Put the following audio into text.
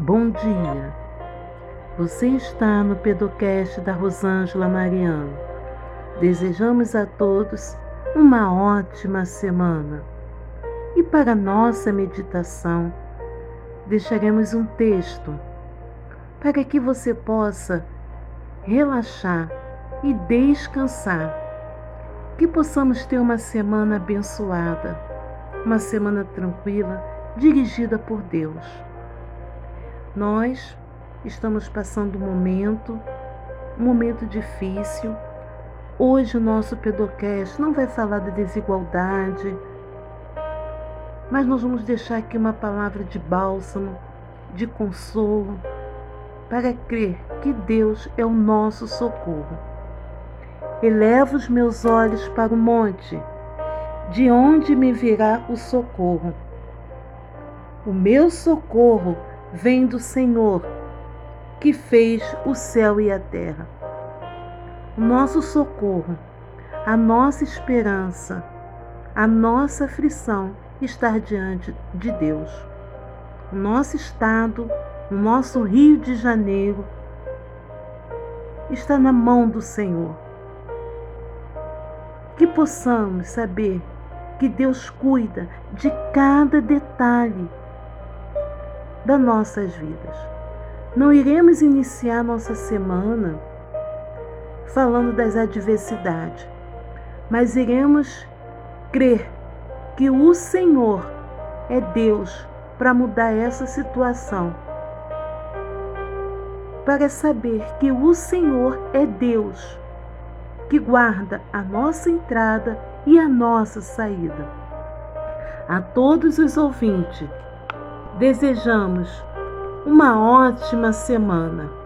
Bom dia. Você está no Pedocast da Rosângela Mariano. Desejamos a todos uma ótima semana. E para nossa meditação, deixaremos um texto para que você possa relaxar e descansar. Que possamos ter uma semana abençoada, uma semana tranquila, dirigida por Deus. Nós estamos passando um momento, um momento difícil. Hoje o nosso Pedocast não vai falar de desigualdade, mas nós vamos deixar aqui uma palavra de bálsamo, de consolo, para crer que Deus é o nosso socorro. Eleva os meus olhos para o monte, de onde me virá o socorro. O meu socorro vem do Senhor, que fez o céu e a terra. O nosso socorro, a nossa esperança, a nossa aflição está diante de Deus. O nosso estado, o nosso Rio de Janeiro está na mão do Senhor. Que possamos saber que Deus cuida de cada detalhe das nossas vidas. Não iremos iniciar nossa semana falando das adversidades, mas iremos crer que o Senhor é Deus para mudar essa situação. Para saber que o Senhor é Deus que guarda a nossa entrada e a nossa saída. A todos os ouvintes, Desejamos uma ótima semana.